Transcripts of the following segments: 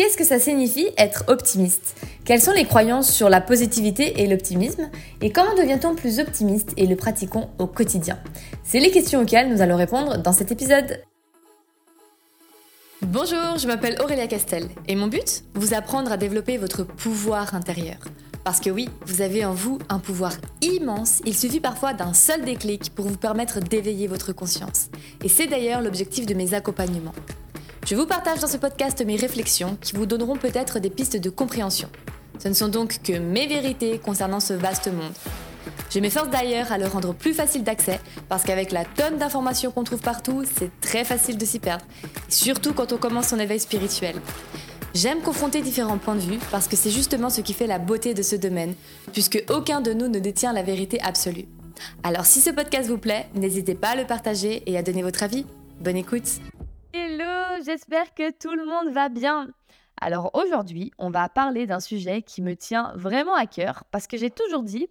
Qu'est-ce que ça signifie être optimiste? Quelles sont les croyances sur la positivité et l'optimisme? Et comment devient-on plus optimiste et le pratiquons au quotidien? C'est les questions auxquelles nous allons répondre dans cet épisode. Bonjour, je m'appelle Aurélia Castel et mon but Vous apprendre à développer votre pouvoir intérieur. Parce que oui, vous avez en vous un pouvoir immense, il suffit parfois d'un seul déclic pour vous permettre d'éveiller votre conscience. Et c'est d'ailleurs l'objectif de mes accompagnements. Je vous partage dans ce podcast mes réflexions qui vous donneront peut-être des pistes de compréhension. Ce ne sont donc que mes vérités concernant ce vaste monde. Je m'efforce d'ailleurs à le rendre plus facile d'accès parce qu'avec la tonne d'informations qu'on trouve partout, c'est très facile de s'y perdre, surtout quand on commence son éveil spirituel. J'aime confronter différents points de vue parce que c'est justement ce qui fait la beauté de ce domaine, puisque aucun de nous ne détient la vérité absolue. Alors si ce podcast vous plaît, n'hésitez pas à le partager et à donner votre avis. Bonne écoute Hello, j'espère que tout le monde va bien. Alors aujourd'hui, on va parler d'un sujet qui me tient vraiment à cœur parce que j'ai toujours dit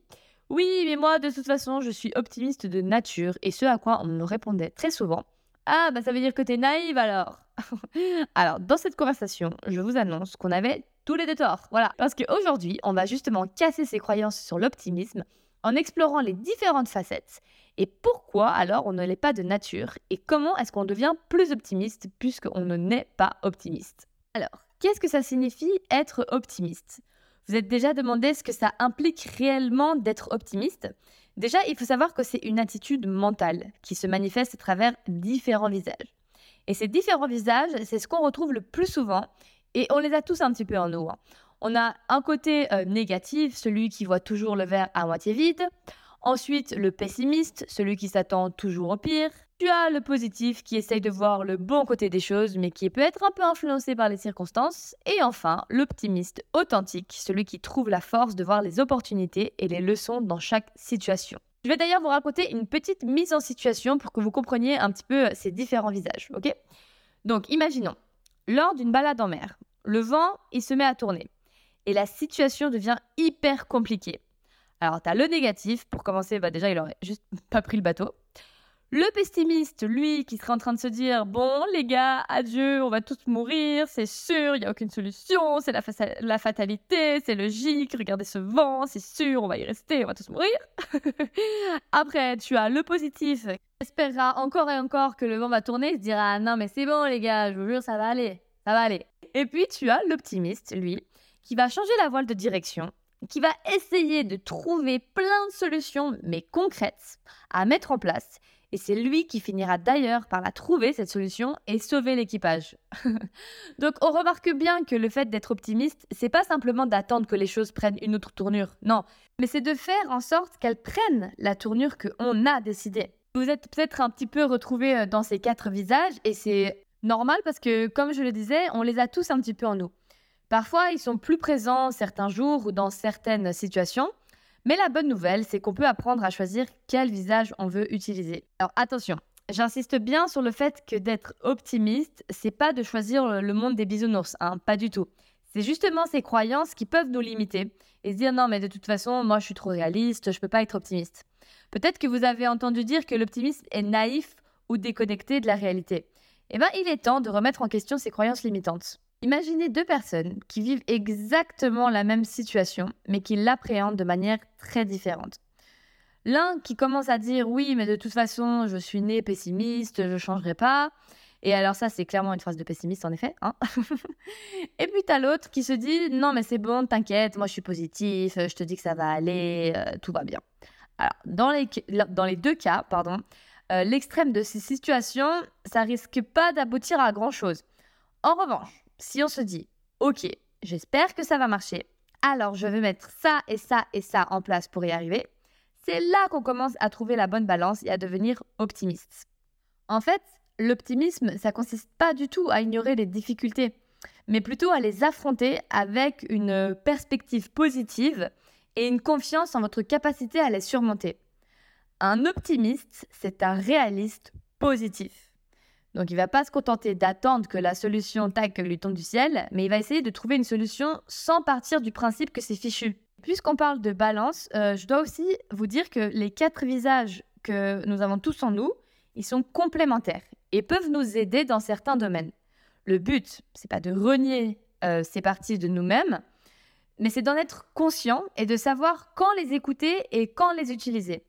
oui, mais moi de toute façon, je suis optimiste de nature et ce à quoi on me répondait très souvent ah bah ça veut dire que t'es naïve alors. alors dans cette conversation, je vous annonce qu'on avait tous les deux torts. Voilà, parce qu'aujourd'hui, on va justement casser ces croyances sur l'optimisme en explorant les différentes facettes et pourquoi alors on ne l'est pas de nature et comment est-ce qu'on devient plus optimiste puisqu'on ne naît pas optimiste? Alors, qu'est-ce que ça signifie être optimiste? Vous êtes déjà demandé ce que ça implique réellement d'être optimiste? Déjà, il faut savoir que c'est une attitude mentale qui se manifeste à travers différents visages. Et ces différents visages, c'est ce qu'on retrouve le plus souvent et on les a tous un petit peu en nous. Hein. On a un côté euh, négatif, celui qui voit toujours le verre à moitié vide. Ensuite, le pessimiste, celui qui s'attend toujours au pire. Tu as le positif qui essaye de voir le bon côté des choses, mais qui peut être un peu influencé par les circonstances. Et enfin, l'optimiste authentique, celui qui trouve la force de voir les opportunités et les leçons dans chaque situation. Je vais d'ailleurs vous raconter une petite mise en situation pour que vous compreniez un petit peu ces différents visages, ok? Donc, imaginons, lors d'une balade en mer, le vent, il se met à tourner et la situation devient hyper compliquée. Alors, tu as le négatif, pour commencer, bah déjà, il aurait juste pas pris le bateau. Le pessimiste, lui, qui serait en train de se dire Bon, les gars, adieu, on va tous mourir, c'est sûr, il n'y a aucune solution, c'est la, la, fatalité, c'est logique, regardez ce vent, c'est sûr, on va y rester, on va tous mourir. Après, tu as le positif, qui espérera encore et encore que le vent va tourner, il se dira Non, mais c'est bon, les gars, je vous jure, ça va aller, ça va aller. Et puis, tu as l'optimiste, lui, qui va changer la voile de direction, qui va essayer de trouver plein de solutions, mais concrètes, à mettre en place. Et c'est lui qui finira d'ailleurs par la trouver, cette solution, et sauver l'équipage. Donc on remarque bien que le fait d'être optimiste, c'est pas simplement d'attendre que les choses prennent une autre tournure, non, mais c'est de faire en sorte qu'elles prennent la tournure qu'on a décidée. Vous êtes peut-être un petit peu retrouvé euh, dans ces quatre visages, et c'est normal parce que, comme je le disais, on les a tous un petit peu en nous. Parfois, ils sont plus présents certains jours ou dans certaines situations. Mais la bonne nouvelle, c'est qu'on peut apprendre à choisir quel visage on veut utiliser. Alors attention, j'insiste bien sur le fait que d'être optimiste, c'est pas de choisir le monde des bisounours, hein, pas du tout. C'est justement ces croyances qui peuvent nous limiter et se dire non mais de toute façon, moi je suis trop réaliste, je peux pas être optimiste. Peut-être que vous avez entendu dire que l'optimisme est naïf ou déconnecté de la réalité. Eh bien, il est temps de remettre en question ces croyances limitantes. Imaginez deux personnes qui vivent exactement la même situation, mais qui l'appréhendent de manière très différente. L'un qui commence à dire oui, mais de toute façon, je suis né pessimiste, je ne changerai pas. Et alors ça, c'est clairement une phrase de pessimiste, en effet. Hein et puis as l'autre qui se dit non, mais c'est bon, t'inquiète, moi je suis positif, je te dis que ça va aller, euh, tout va bien. Alors, dans les, dans les deux cas, pardon, euh, l'extrême de ces situations, ça risque pas d'aboutir à grand chose. En revanche, si on se dit, ok, j'espère que ça va marcher, alors je vais mettre ça et ça et ça en place pour y arriver, c'est là qu'on commence à trouver la bonne balance et à devenir optimiste. En fait, l'optimisme, ça consiste pas du tout à ignorer les difficultés, mais plutôt à les affronter avec une perspective positive et une confiance en votre capacité à les surmonter. Un optimiste, c'est un réaliste positif. Donc il va pas se contenter d'attendre que la solution tac lui tombe du ciel, mais il va essayer de trouver une solution sans partir du principe que c'est fichu. Puisqu'on parle de balance, euh, je dois aussi vous dire que les quatre visages que nous avons tous en nous, ils sont complémentaires et peuvent nous aider dans certains domaines. Le but, c'est pas de renier euh, ces parties de nous-mêmes, mais c'est d'en être conscient et de savoir quand les écouter et quand les utiliser.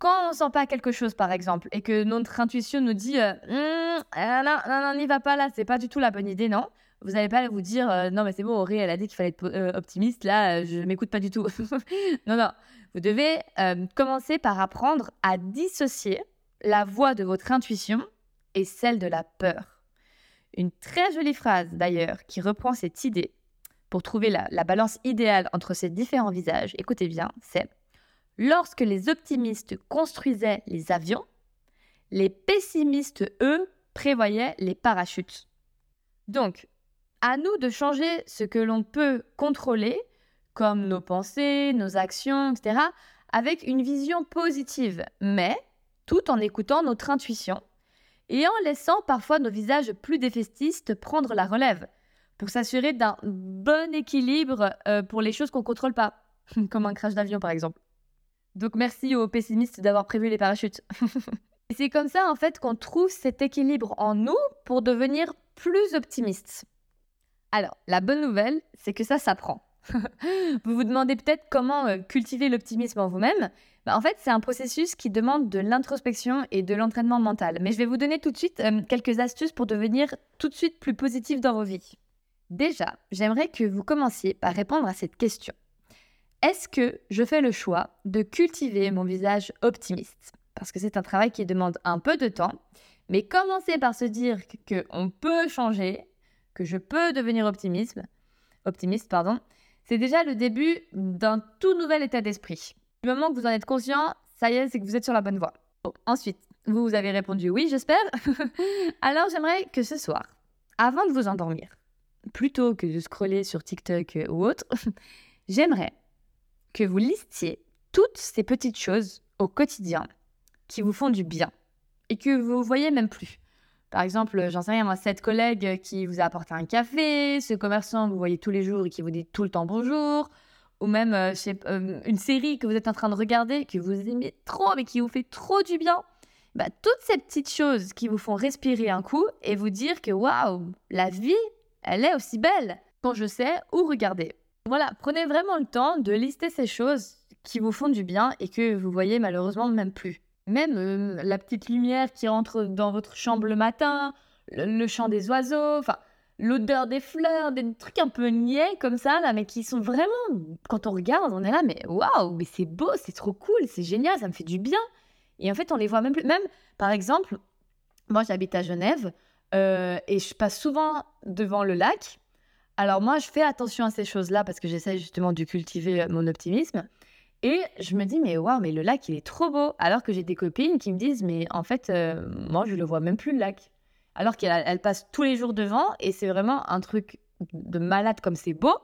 Quand on sent pas quelque chose, par exemple, et que notre intuition nous dit euh, hum, ah, non, non, n'y va pas là, c'est pas du tout la bonne idée, non. Vous n'allez pas vous dire euh, non, mais c'est bon, Auré, elle a dit qu'il fallait être euh, optimiste, là, je m'écoute pas du tout. non, non. Vous devez commencer par apprendre à dissocier la voix de votre intuition et celle de la peur. Une très jolie phrase, d'ailleurs, qui reprend cette idée pour trouver la, balance idéale entre ces différents visages, écoutez bien, c'est lorsque les optimistes construisaient les avions, les pessimistes, eux, prévoyaient les parachutes. Donc, à nous de changer ce que l'on peut contrôler, comme nos pensées, nos actions, etc., avec une vision positive, mais tout en écoutant notre intuition et en laissant parfois nos visages plus défaitistes prendre la relève pour s'assurer d'un bon équilibre euh, pour les choses qu'on ne contrôle pas, comme un crash d'avion par exemple. Donc merci aux pessimistes d'avoir prévu les parachutes. C'est comme ça en fait qu'on trouve cet équilibre en nous pour devenir plus optimistes. Alors, la bonne nouvelle, c'est que ça s'apprend. vous vous demandez peut-être comment euh, cultiver l'optimisme en vous-même. Bah, en fait, c'est un processus qui demande de l'introspection et de l'entraînement mental. Mais je vais vous donner tout de suite euh, quelques astuces pour devenir tout de suite plus positif dans vos vies. Déjà, j'aimerais que vous commenciez par répondre à cette question. Est-ce que je fais le choix de cultiver mon visage optimiste? Parce que c'est un travail qui demande un peu de temps, mais commencer par se dire qu'on peut changer, que je peux devenir optimiste, optimiste pardon, c'est déjà le début d'un tout nouvel état d'esprit. Du moment que vous en êtes conscient, ça y est, c'est que vous êtes sur la bonne voie. ensuite, vous, vous avez répondu oui, j'espère. Alors j'aimerais que ce soir, avant de vous endormir, plutôt que de scroller sur TikTok ou autre, j'aimerais que vous listiez toutes ces petites choses au quotidien qui vous font du bien et que vous voyez même plus. Par exemple, j'en sais rien, cette collègue qui vous a apporté un café, ce commerçant que vous voyez tous les jours et qui vous dit tout le temps bonjour, ou même euh, euh, une série que vous êtes en train de regarder, que vous aimez trop, mais qui vous fait trop du bien. Bah, toutes ces petites choses qui vous font respirer un coup et vous dire que waouh, la vie, elle est aussi belle quand je sais où regarder. Voilà, prenez vraiment le temps de lister ces choses qui vous font du bien et que vous voyez malheureusement même plus. Même euh, la petite lumière qui rentre dans votre chambre le matin, le, chant des oiseaux, enfin l'odeur des fleurs, des trucs un peu niais comme ça là, mais qui sont vraiment quand on regarde, on est là mais waouh, mais c'est beau, c'est trop cool, c'est génial, ça me fait du bien. Et en fait, on les voit même plus. Même par exemple, moi j'habite à Genève, euh, et je passe souvent devant le lac. Alors moi, je fais attention à ces choses-là parce que j'essaie justement de cultiver euh, mon optimisme. Et je me dis, mais waouh, mais le lac, il est trop beau. Alors que j'ai des copines qui me disent, mais en fait, euh, moi, je le vois même plus, le lac. Alors qu'elle passe tous les jours devant et c'est vraiment un truc de malade comme c'est beau.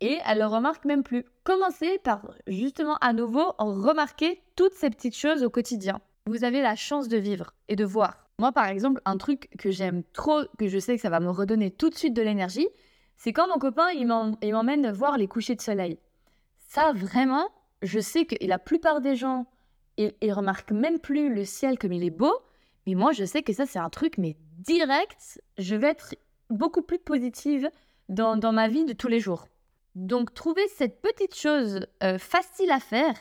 Et elle le remarque même plus. Commencez par justement à nouveau remarquer toutes ces petites choses au quotidien. Vous avez la chance de vivre et de voir. Moi, par exemple, un truc que j'aime trop, que je sais que ça va me redonner tout de suite de l'énergie, c'est quand mon copain, il m'emmène voir les couchers de soleil. Ça, vraiment, je sais que la plupart des gens, ils, remarquent même plus le ciel comme il est beau, mais moi, je sais que ça, c'est un truc, mais direct, je vais être beaucoup plus positive dans, ma vie de tous les jours. Donc, trouvez cette petite chose euh, facile à faire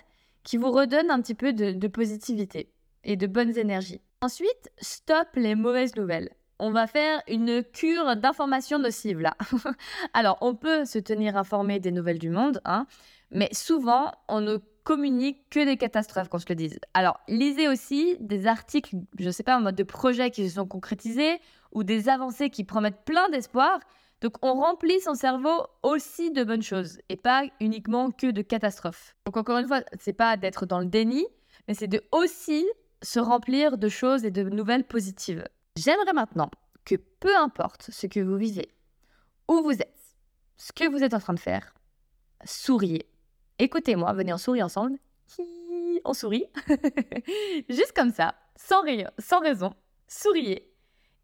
qui vous redonne un petit peu de positivité et de bonnes énergies. Ensuite, stop les mauvaises nouvelles. On va faire une cure d'informations nocives là. Alors, on peut se tenir informé des nouvelles du monde, hein, mais souvent, on ne communique que des catastrophes, qu'on se le dise. Alors, lisez aussi des articles, je ne sais pas, en mode de projets qui se sont concrétisés ou des avancées qui promettent plein d'espoir. Donc, on remplit son cerveau aussi de bonnes choses et pas uniquement que de catastrophes. Donc, encore une fois, c'est pas d'être dans le déni, mais c'est de aussi se remplir de choses et de nouvelles positives. J'aimerais maintenant que peu importe ce que vous vivez, où vous êtes, ce que vous êtes en train de faire, souriez. Écoutez-moi, venez en sourire ensemble. On sourit. Juste comme ça, sans, sans raison. Souriez.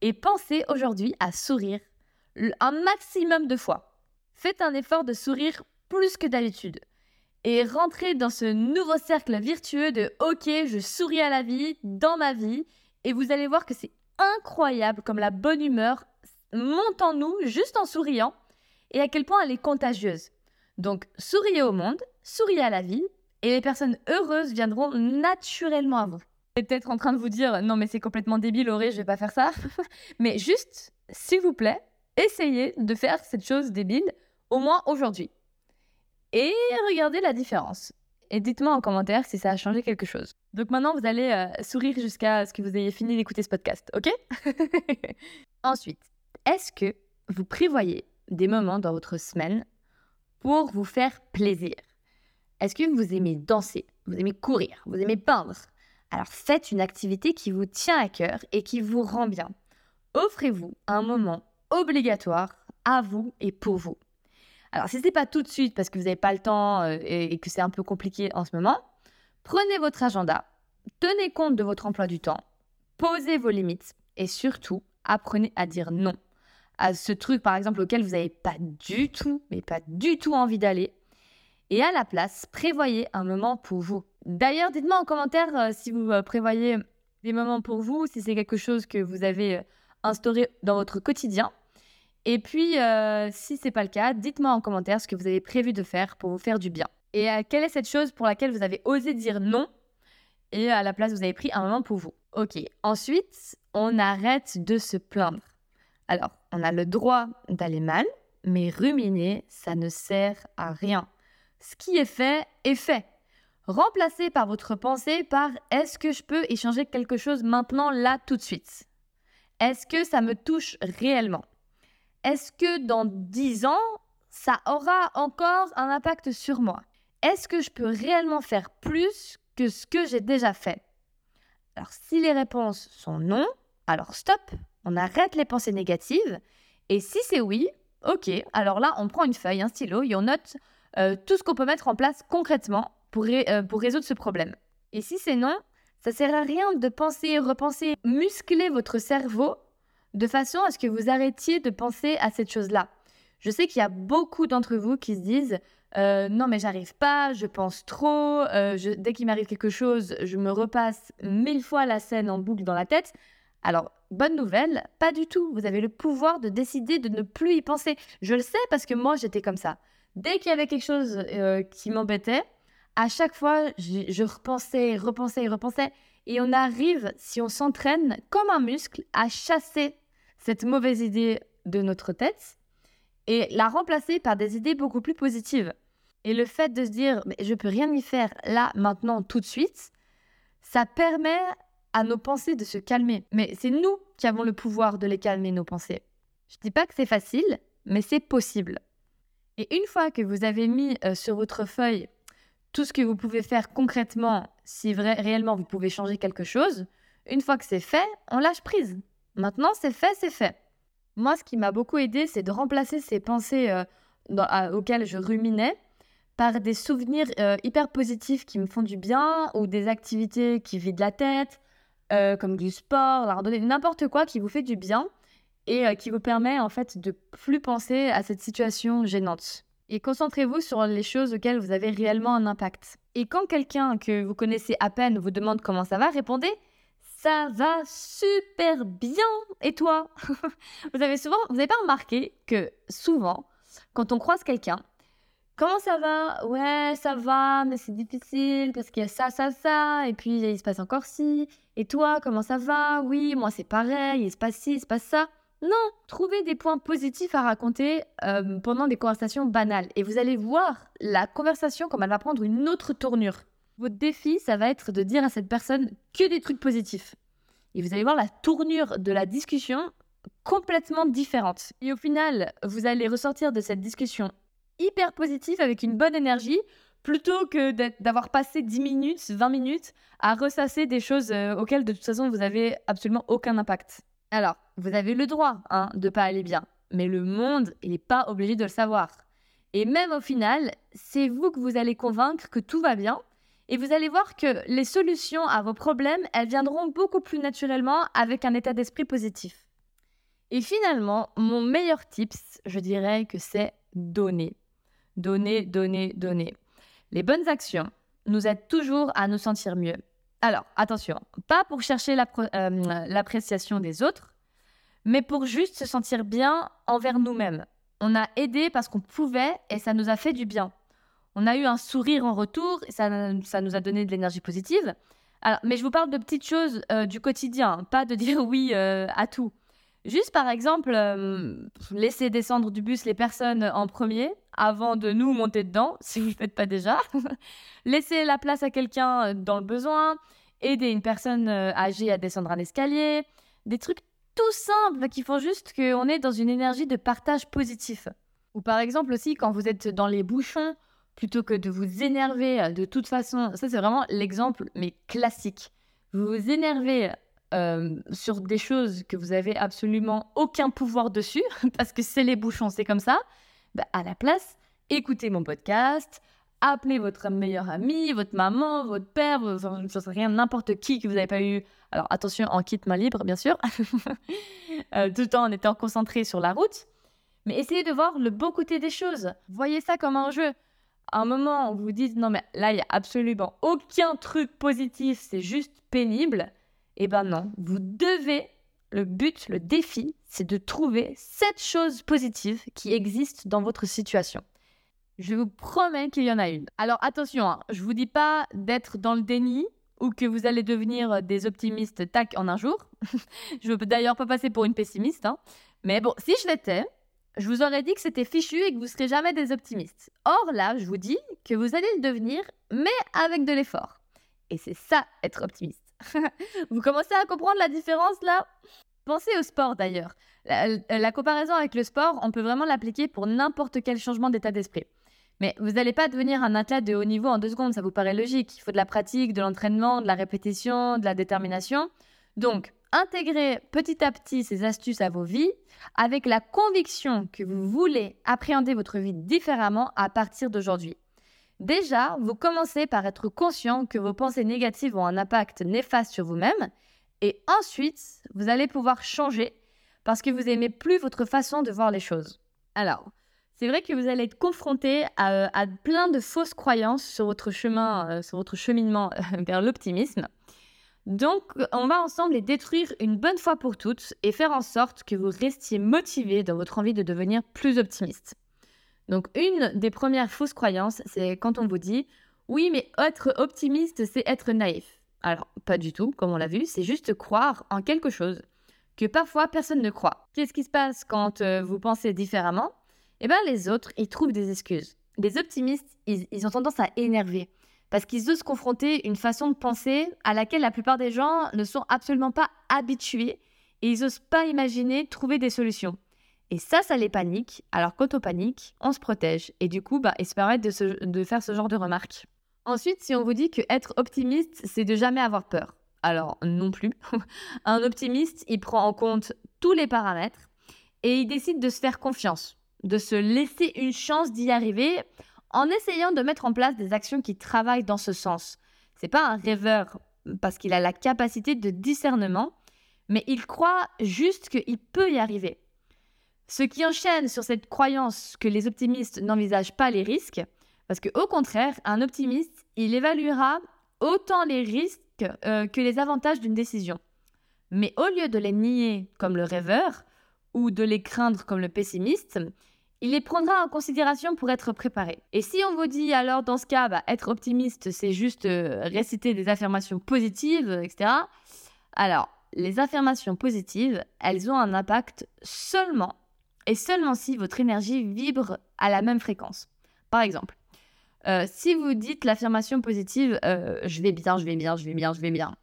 Et pensez aujourd'hui à sourire un maximum de fois. Faites un effort de sourire plus que d'habitude et rentrer dans ce nouveau cercle virtueux de OK, je souris à la vie, dans ma vie, et vous allez voir que c'est incroyable comme la bonne humeur monte en nous juste en souriant, et à quel point elle est contagieuse. Donc, souriez au monde, souriez à la vie, et les personnes heureuses viendront naturellement à vous. Vous êtes peut-être en train de vous dire non mais c'est complètement débile Auré, je vais pas faire ça. mais juste, s'il vous plaît, essayez de faire cette chose débile au moins aujourd'hui. Et regardez la différence. Et dites-moi en commentaire si ça a changé quelque chose. Donc maintenant, vous allez euh, sourire jusqu'à ce que vous ayez fini d'écouter ce podcast, ok? Ensuite, est-ce que vous prévoyez des moments dans votre semaine pour vous faire plaisir? Est-ce que vous aimez danser Vous aimez courir Vous aimez peindre? Alors faites une activité qui vous tient à cœur et qui vous rend bien. Offrez-vous un moment obligatoire à vous et pour vous. Alors, si ce n'est pas tout de suite parce que vous n'avez pas le temps euh, et, que c'est un peu compliqué en ce moment, prenez votre agenda, tenez compte de votre emploi du temps, posez vos limites et surtout, apprenez à dire non à ce truc, par exemple, auquel vous n'avez pas du tout, mais pas du tout envie d'aller. Et à la place, prévoyez un moment pour vous. D'ailleurs, dites-moi en commentaire euh, si vous euh, prévoyez des moments pour vous, si c'est quelque chose que vous avez instauré dans votre quotidien. Et puis, euh, si ce n'est pas le cas, dites-moi en commentaire ce que vous avez prévu de faire pour vous faire du bien. Et euh, quelle est cette chose pour laquelle vous avez osé dire non et à la place vous avez pris un moment pour vous? Ok, ensuite, on arrête de se plaindre. Alors, on a le droit d'aller mal, mais ruminer, ça ne sert à rien. Ce qui est fait est fait. Remplacez par votre pensée par est-ce que je peux échanger quelque chose maintenant, là, tout de suite? Est-ce que ça me touche réellement? Est-ce que dans 10 ans, ça aura encore un impact sur moi? Est-ce que je peux réellement faire plus que ce que j'ai déjà fait? Alors si les réponses sont non, alors stop, on arrête les pensées négatives. Et si c'est oui, ok, alors là on prend une feuille, un stylo et on note euh, tout ce qu'on peut mettre en place concrètement pour, euh, pour résoudre ce problème. Et si c'est non, ça sert à rien de penser, repenser, muscler votre cerveau de façon à ce que vous arrêtiez de penser à cette chose-là. Je sais qu'il y a beaucoup d'entre vous qui se disent euh, non mais j'arrive pas, je pense trop, euh, dès qu'il m'arrive quelque chose, je me repasse mille fois la scène en boucle dans la tête. Alors, bonne nouvelle, pas du tout. Vous avez le pouvoir de décider de ne plus y penser. Je le sais parce que moi j'étais comme ça. Dès qu'il y avait quelque chose euh, qui m'embêtait, à chaque fois je, je repensais, repensais, repensais. Et on arrive, si on s'entraîne comme un muscle, à chasser cette mauvaise idée de notre tête et la remplacer par des idées beaucoup plus positives. Et le fait de se dire, mais je peux rien y faire là, maintenant, tout de suite, ça permet à nos pensées de se calmer. Mais c'est nous qui avons le pouvoir de les calmer, nos pensées. Je dis pas que c'est facile, mais c'est possible. Et une fois que vous avez mis euh, sur votre feuille tout ce que vous pouvez faire concrètement, si vrai, réellement vous pouvez changer quelque chose, une fois que c'est fait, on lâche prise. Maintenant, c'est fait, c'est fait. Moi, ce qui m'a beaucoup aidé, c'est de remplacer ces pensées euh, auxquelles je ruminais par des souvenirs euh, hyper positifs qui me font du bien ou des activités qui vident la tête, euh, comme du sport, la n'importe quoi qui vous fait du bien et qui vous permet en fait de plus penser à cette situation gênante. Et concentrez-vous sur les choses auxquelles vous avez réellement un impact. Et quand quelqu'un que vous connaissez à peine vous demande comment ça va, répondez ça va super bien. Et toi? Vous avez souvent, vous n'avez pas remarqué que souvent, quand on croise quelqu'un, comment ça va? Ouais, ça va, mais c'est difficile parce qu'il y a ça, ça, ça, et puis il se passe encore ci. Et toi, comment ça va? Oui, moi c'est pareil, il se passe ci, il se passe ça. Non, trouvez des points positifs à raconter euh, pendant des conversations banales. Et vous allez voir la conversation comme elle va prendre une autre tournure. Votre défi, ça va être de dire à cette personne que des trucs positifs. Et vous allez voir la tournure de la discussion complètement différente. Et au final, vous allez ressortir de cette discussion hyper positive avec une bonne énergie plutôt que d'avoir passé 10 minutes, 20 minutes à ressasser des choses euh, auxquelles de toute façon vous avez absolument aucun impact. Alors, vous avez le droit hein, de pas aller bien, mais le monde, n'est pas obligé de le savoir. Et même au final, c'est vous que vous allez convaincre que tout va bien et vous allez voir que les solutions à vos problèmes, elles viendront beaucoup plus naturellement avec un état d'esprit positif. Et finalement, mon meilleur tips, je dirais que c'est donner. Donner, donner, donner. Les bonnes actions nous aident toujours à nous sentir mieux. Alors, attention, pas pour chercher euh, l'appréciation des autres, mais pour juste se sentir bien envers nous-mêmes. on a aidé parce qu'on pouvait et ça nous a fait du bien. On a eu un sourire en retour et ça, nous a donné de l'énergie positive. Mais je vous parle de petites choses euh, du quotidien, pas de dire oui euh, à tout. Juste par exemple, euh, laisser descendre du bus les personnes en premier avant de nous monter dedans, si vous ne le faites pas déjà. laisser la place à quelqu'un dans le besoin, aider une personne âgée à descendre un escalier. Des trucs tout simples qui font juste qu'on est dans une énergie de partage positif. Ou par exemple aussi quand vous êtes dans les bouchons, plutôt que de vous énerver euh, de toute façon, ça c'est vraiment l'exemple, mais classique. Vous vous énervez euh, sur des choses que vous avez absolument aucun pouvoir dessus, parce que c'est les bouchons, c'est comme ça. Bah, à la place, écoutez mon podcast, appelez votre meilleur ami, votre maman, votre père, enfin, je n'importe qui que vous n'avez pas eu. Alors attention, en kit main libre, bien sûr, euh, tout en étant concentré sur la route. Mais essayez de voir le beau côté des choses. Voyez ça comme un jeu un moment où vous dites non mais là il y a absolument aucun truc positif, c'est juste pénible, eh ben non, vous devez le but, le défi, c'est de trouver cette chose positive qui existe dans votre situation. Je vous promets qu'il y en a une. Alors attention, hein, je vous dis pas d'être dans le déni ou que vous allez devenir des optimistes tac en un jour. je veux d'ailleurs pas passer pour une pessimiste, hein. mais bon, si je l'étais, je vous aurais dit que c'était fichu et que vous serez jamais des optimistes. Or là, je vous dis que vous allez le devenir, mais avec de l'effort. Et c'est ça, être optimiste. vous commencez à comprendre la différence là? Pensez au sport d'ailleurs. La, comparaison avec le sport, on peut vraiment l'appliquer pour n'importe quel changement d'état d'esprit. Mais vous n'allez pas devenir un athlète de haut niveau en deux secondes, ça vous paraît logique. Il faut de la pratique, de l'entraînement, de la répétition, de la détermination. Donc, intégrez petit à petit ces astuces à vos vies avec la conviction que vous voulez appréhender votre vie différemment à partir d'aujourd'hui. Déjà, vous commencez par être conscient que vos pensées négatives ont un impact néfaste sur vous-même et ensuite, vous allez pouvoir changer parce que vous n'aimez plus votre façon de voir les choses. Alors, c'est vrai que vous allez être confronté à, plein de fausses croyances sur votre chemin, euh, sur votre cheminement vers l'optimisme. Donc, on va ensemble les détruire une bonne fois pour toutes et faire en sorte que vous restiez motivé dans votre envie de devenir plus optimiste. Donc, une des premières fausses croyances, c'est quand on vous dit oui, mais être optimiste, c'est être naïf. Alors, pas du tout, comme on l'a vu, c'est juste croire en quelque chose que parfois personne ne croit. Qu'est-ce qui se passe quand euh, vous pensez différemment? Eh bien, les autres, ils trouvent des excuses. Les optimistes, ils ont tendance à énerver parce qu'ils osent confronter une façon de penser à laquelle la plupart des gens ne sont absolument pas habitués et ils n'osent pas imaginer trouver des solutions. Et ça, ça les panique. Alors quand on panique, on se protège. Et du coup, bah, ils se permettent de, de faire ce genre de remarques. Ensuite, si on vous dit que être optimiste, c'est de jamais avoir peur. Alors non plus. Un optimiste, il prend en compte tous les paramètres et il décide de se faire confiance, de se laisser une chance d'y arriver en essayant de mettre en place des actions qui travaillent dans ce sens. C'est pas un rêveur parce qu'il a la capacité de discernement, mais il croit juste qu'il peut y arriver. Ce qui enchaîne sur cette croyance que les optimistes n'envisagent pas les risques, parce qu'au contraire, un optimiste, il évaluera autant les risques euh, que les avantages d'une décision. Mais au lieu de les nier comme le rêveur ou de les craindre comme le pessimiste, il les prendra en considération pour être préparé. Et si on vous dit alors dans ce cas, bah, être optimiste, c'est juste euh, réciter des affirmations positives, etc. Alors, les affirmations positives, elles ont un impact seulement et seulement si votre énergie vibre à la même fréquence. Par exemple, euh, si vous dites l'affirmation positive, euh, je vais bien, je vais bien, je vais bien, je vais bien,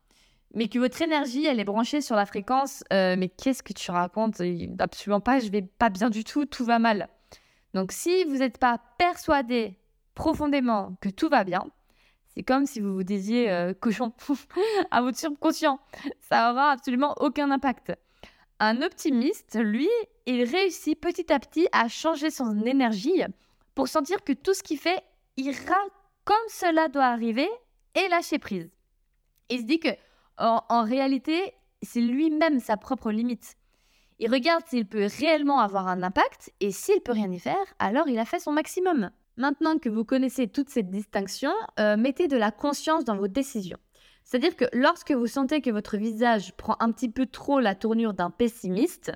mais que votre énergie, elle est branchée sur la fréquence, mais qu'est-ce que tu racontes? Absolument pas, je vais pas bien du tout, tout va mal. Donc si vous n'êtes pas persuadé profondément que tout va bien, c'est comme si vous vous disiez euh, cochon à votre subconscient. Ça aura absolument aucun impact. Un optimiste, lui, il réussit petit à petit à changer son énergie pour sentir que tout ce qu'il fait ira comme cela doit arriver et lâcher prise. Il se dit que en réalité, c'est lui-même sa propre limite. Il regarde s'il peut réellement avoir un impact et s'il peut rien y faire, alors il a fait son maximum. Maintenant que vous connaissez toute cette distinction, euh, mettez de la conscience dans vos décisions. C'est-à-dire que lorsque vous sentez que votre visage prend un petit peu trop la tournure d'un pessimiste,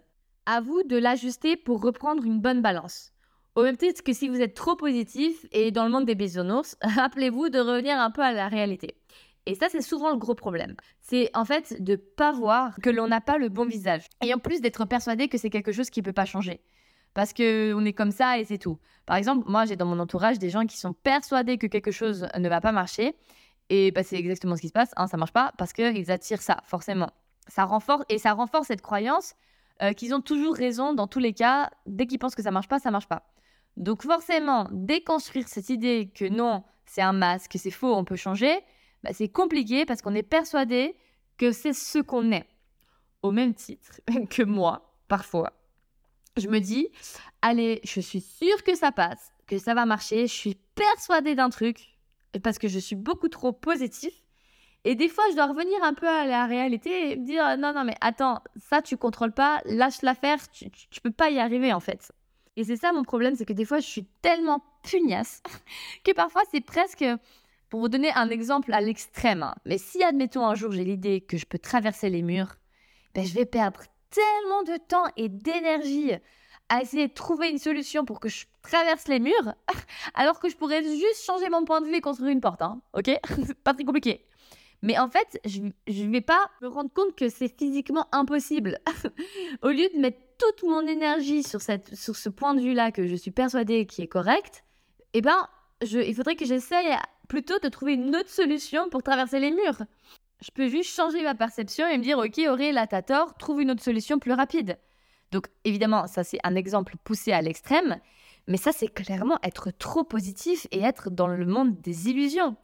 à vous de l'ajuster pour reprendre une bonne balance. Au même titre que si vous êtes trop positif et dans le monde des bisounours, rappelez-vous de revenir un peu à la réalité. Et ça, c'est souvent le gros problème. C'est en fait de pas voir que l'on n'a pas le bon visage. Et en plus d'être persuadé que c'est quelque chose qui ne peut pas changer. Parce qu'on est comme ça et c'est tout. Par exemple, moi, j'ai dans mon entourage des gens qui sont persuadés que quelque chose ne va pas marcher. Et bah, c'est exactement ce qui se passe. Hein, ça marche pas parce qu'ils attirent ça, forcément. Ça renforce, et ça renforce cette croyance euh, qu'ils ont toujours raison dans tous les cas. Dès qu'ils pensent que ça marche pas, ça marche pas. Donc forcément, déconstruire cette idée que non, c'est un masque, que c'est faux, on peut changer, bah, c'est compliqué parce qu'on est persuadé que c'est ce qu'on est. Au même titre que moi, parfois, je me dis, allez, je suis sûre que ça passe, que ça va marcher, je suis persuadée d'un truc, parce que je suis beaucoup trop positif. Et des fois, je dois revenir un peu à la réalité et me dire, non, non, mais attends, ça, tu contrôles pas, lâche l'affaire, tu, tu, peux pas y arriver, en fait. Et c'est ça mon problème, c'est que des fois, je suis tellement pugnace que parfois, c'est presque pour vous donner un exemple à l'extrême, hein. mais si admettons un jour j'ai l'idée que je peux traverser les murs, ben, je vais perdre tellement de temps et d'énergie à essayer de trouver une solution pour que je traverse les murs, alors que je pourrais juste changer mon point de vue et construire une porte. Hein, ok? Pas très compliqué. Mais en fait, je ne vais pas me rendre compte que c'est physiquement impossible. Au lieu de mettre toute mon énergie sur, cette, sur ce point de vue-là que je suis persuadée qui est correct, eh ben, il faudrait que j'essaye plutôt de trouver une autre solution pour traverser les murs. Je peux juste changer ma perception et me dire, ok, Auré, là, t'as tort, trouve une autre solution plus rapide. Donc, évidemment, ça, c'est un exemple poussé à l'extrême, mais ça, c'est clairement être trop positif et être dans le monde des illusions.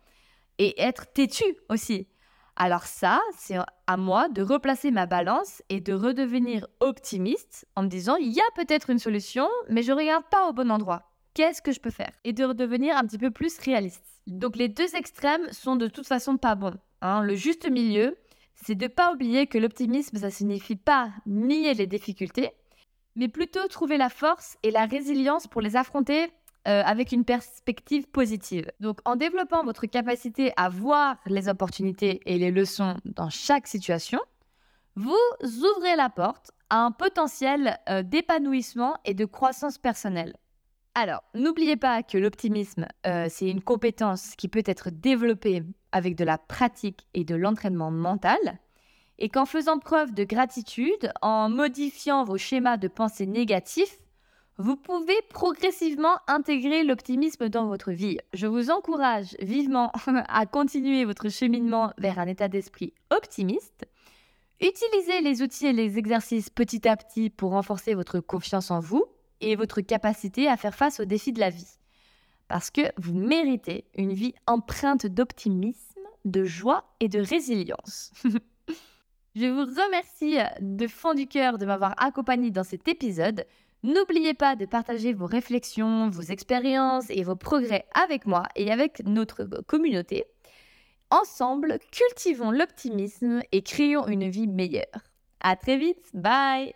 Et être têtu aussi. Alors ça, c'est à moi de replacer ma balance et de redevenir optimiste en me disant, il y a peut-être une solution, mais je regarde pas au bon endroit qu'est-ce que je peux faire? Et de redevenir un petit peu plus réaliste. Donc les deux extrêmes sont de toute façon pas bons. Hein. Le juste milieu, c'est de ne pas oublier que l'optimisme, ça signifie pas nier les difficultés, mais plutôt trouver la force et la résilience pour les affronter euh, avec une perspective positive. Donc en développant votre capacité à voir les opportunités et les leçons dans chaque situation, vous ouvrez la porte à un potentiel euh, d'épanouissement et de croissance personnelle. Alors, n'oubliez pas que l'optimisme, euh, c'est une compétence qui peut être développée avec de la pratique et de l'entraînement mental, et qu'en faisant preuve de gratitude, en modifiant vos schémas de pensée négatifs, vous pouvez progressivement intégrer l'optimisme dans votre vie. Je vous encourage vivement à continuer votre cheminement vers un état d'esprit optimiste. Utilisez les outils et les exercices petit à petit pour renforcer votre confiance en vous et votre capacité à faire face aux défis de la vie. Parce que vous méritez une vie empreinte d'optimisme, de joie et de résilience. Je vous remercie de fond du cœur de m'avoir accompagné dans cet épisode. N'oubliez pas de partager vos réflexions, vos expériences et vos progrès avec moi et avec notre communauté. Ensemble, cultivons l'optimisme et créons une vie meilleure. À très vite, bye